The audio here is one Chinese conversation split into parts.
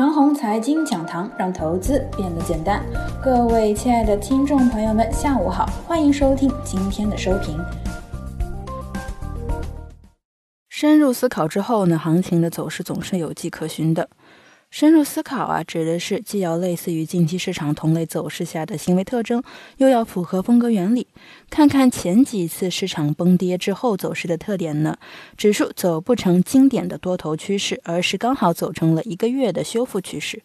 长虹财经讲堂让投资变得简单。各位亲爱的听众朋友们，下午好，欢迎收听今天的收评。深入思考之后呢，行情的走势总是有迹可循的。深入思考啊，指的是既要类似于近期市场同类走势下的行为特征，又要符合风格原理。看看前几次市场崩跌之后走势的特点呢？指数走不成经典的多头趋势，而是刚好走成了一个月的修复趋势。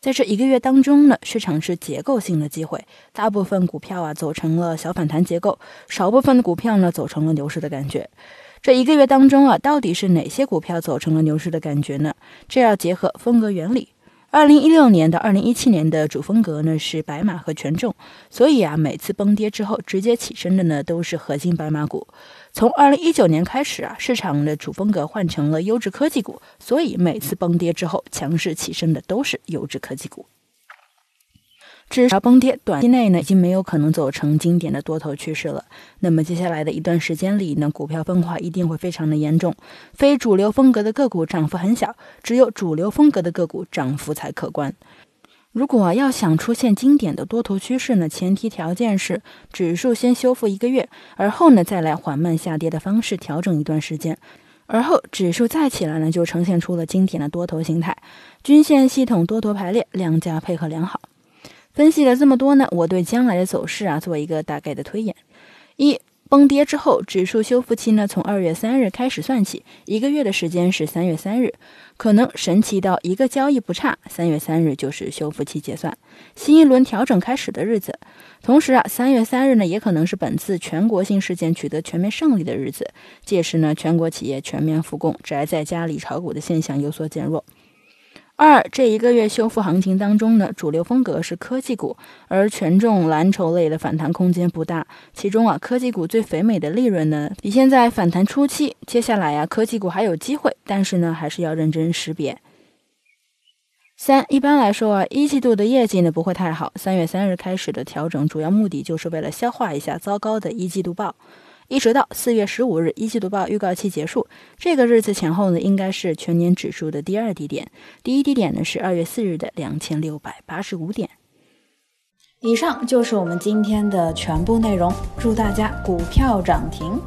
在这一个月当中呢，市场是结构性的机会，大部分股票啊走成了小反弹结构，少部分的股票呢走成了牛市的感觉。这一个月当中啊，到底是哪些股票走成了牛市的感觉呢？这要结合风格原理。二零一六年到二零一七年的主风格呢是白马和权重，所以啊，每次崩跌之后直接起身的呢都是核心白马股。从二零一九年开始啊，市场的主风格换成了优质科技股，所以每次崩跌之后强势起身的都是优质科技股。至少崩跌，短期内呢已经没有可能走成经典的多头趋势了。那么接下来的一段时间里呢，股票分化一定会非常的严重。非主流风格的个股涨幅很小，只有主流风格的个股涨幅才可观。如果要想出现经典的多头趋势呢，前提条件是指数先修复一个月，而后呢再来缓慢下跌的方式调整一段时间，而后指数再起来呢，就呈现出了经典的多头形态，均线系统多头排列，量价配合良好。分析了这么多呢，我对将来的走势啊做一个大概的推演：一崩跌之后，指数修复期呢从二月三日开始算起，一个月的时间是三月三日，可能神奇到一个交易不差，三月三日就是修复期结算，新一轮调整开始的日子。同时啊，三月三日呢也可能是本次全国性事件取得全面胜利的日子，届时呢全国企业全面复工，宅在家里炒股的现象有所减弱。二这一个月修复行情当中呢，主流风格是科技股，而权重蓝筹类的反弹空间不大。其中啊，科技股最肥美的利润呢，体现在反弹初期。接下来呀，科技股还有机会，但是呢，还是要认真识别。三一般来说啊，一季度的业绩呢不会太好。三月三日开始的调整，主要目的就是为了消化一下糟糕的一季度报。一直到四月十五日一季度报预告期结束，这个日子前后呢，应该是全年指数的第二低点。第一低点呢是二月四日的两千六百八十五点。以上就是我们今天的全部内容，祝大家股票涨停。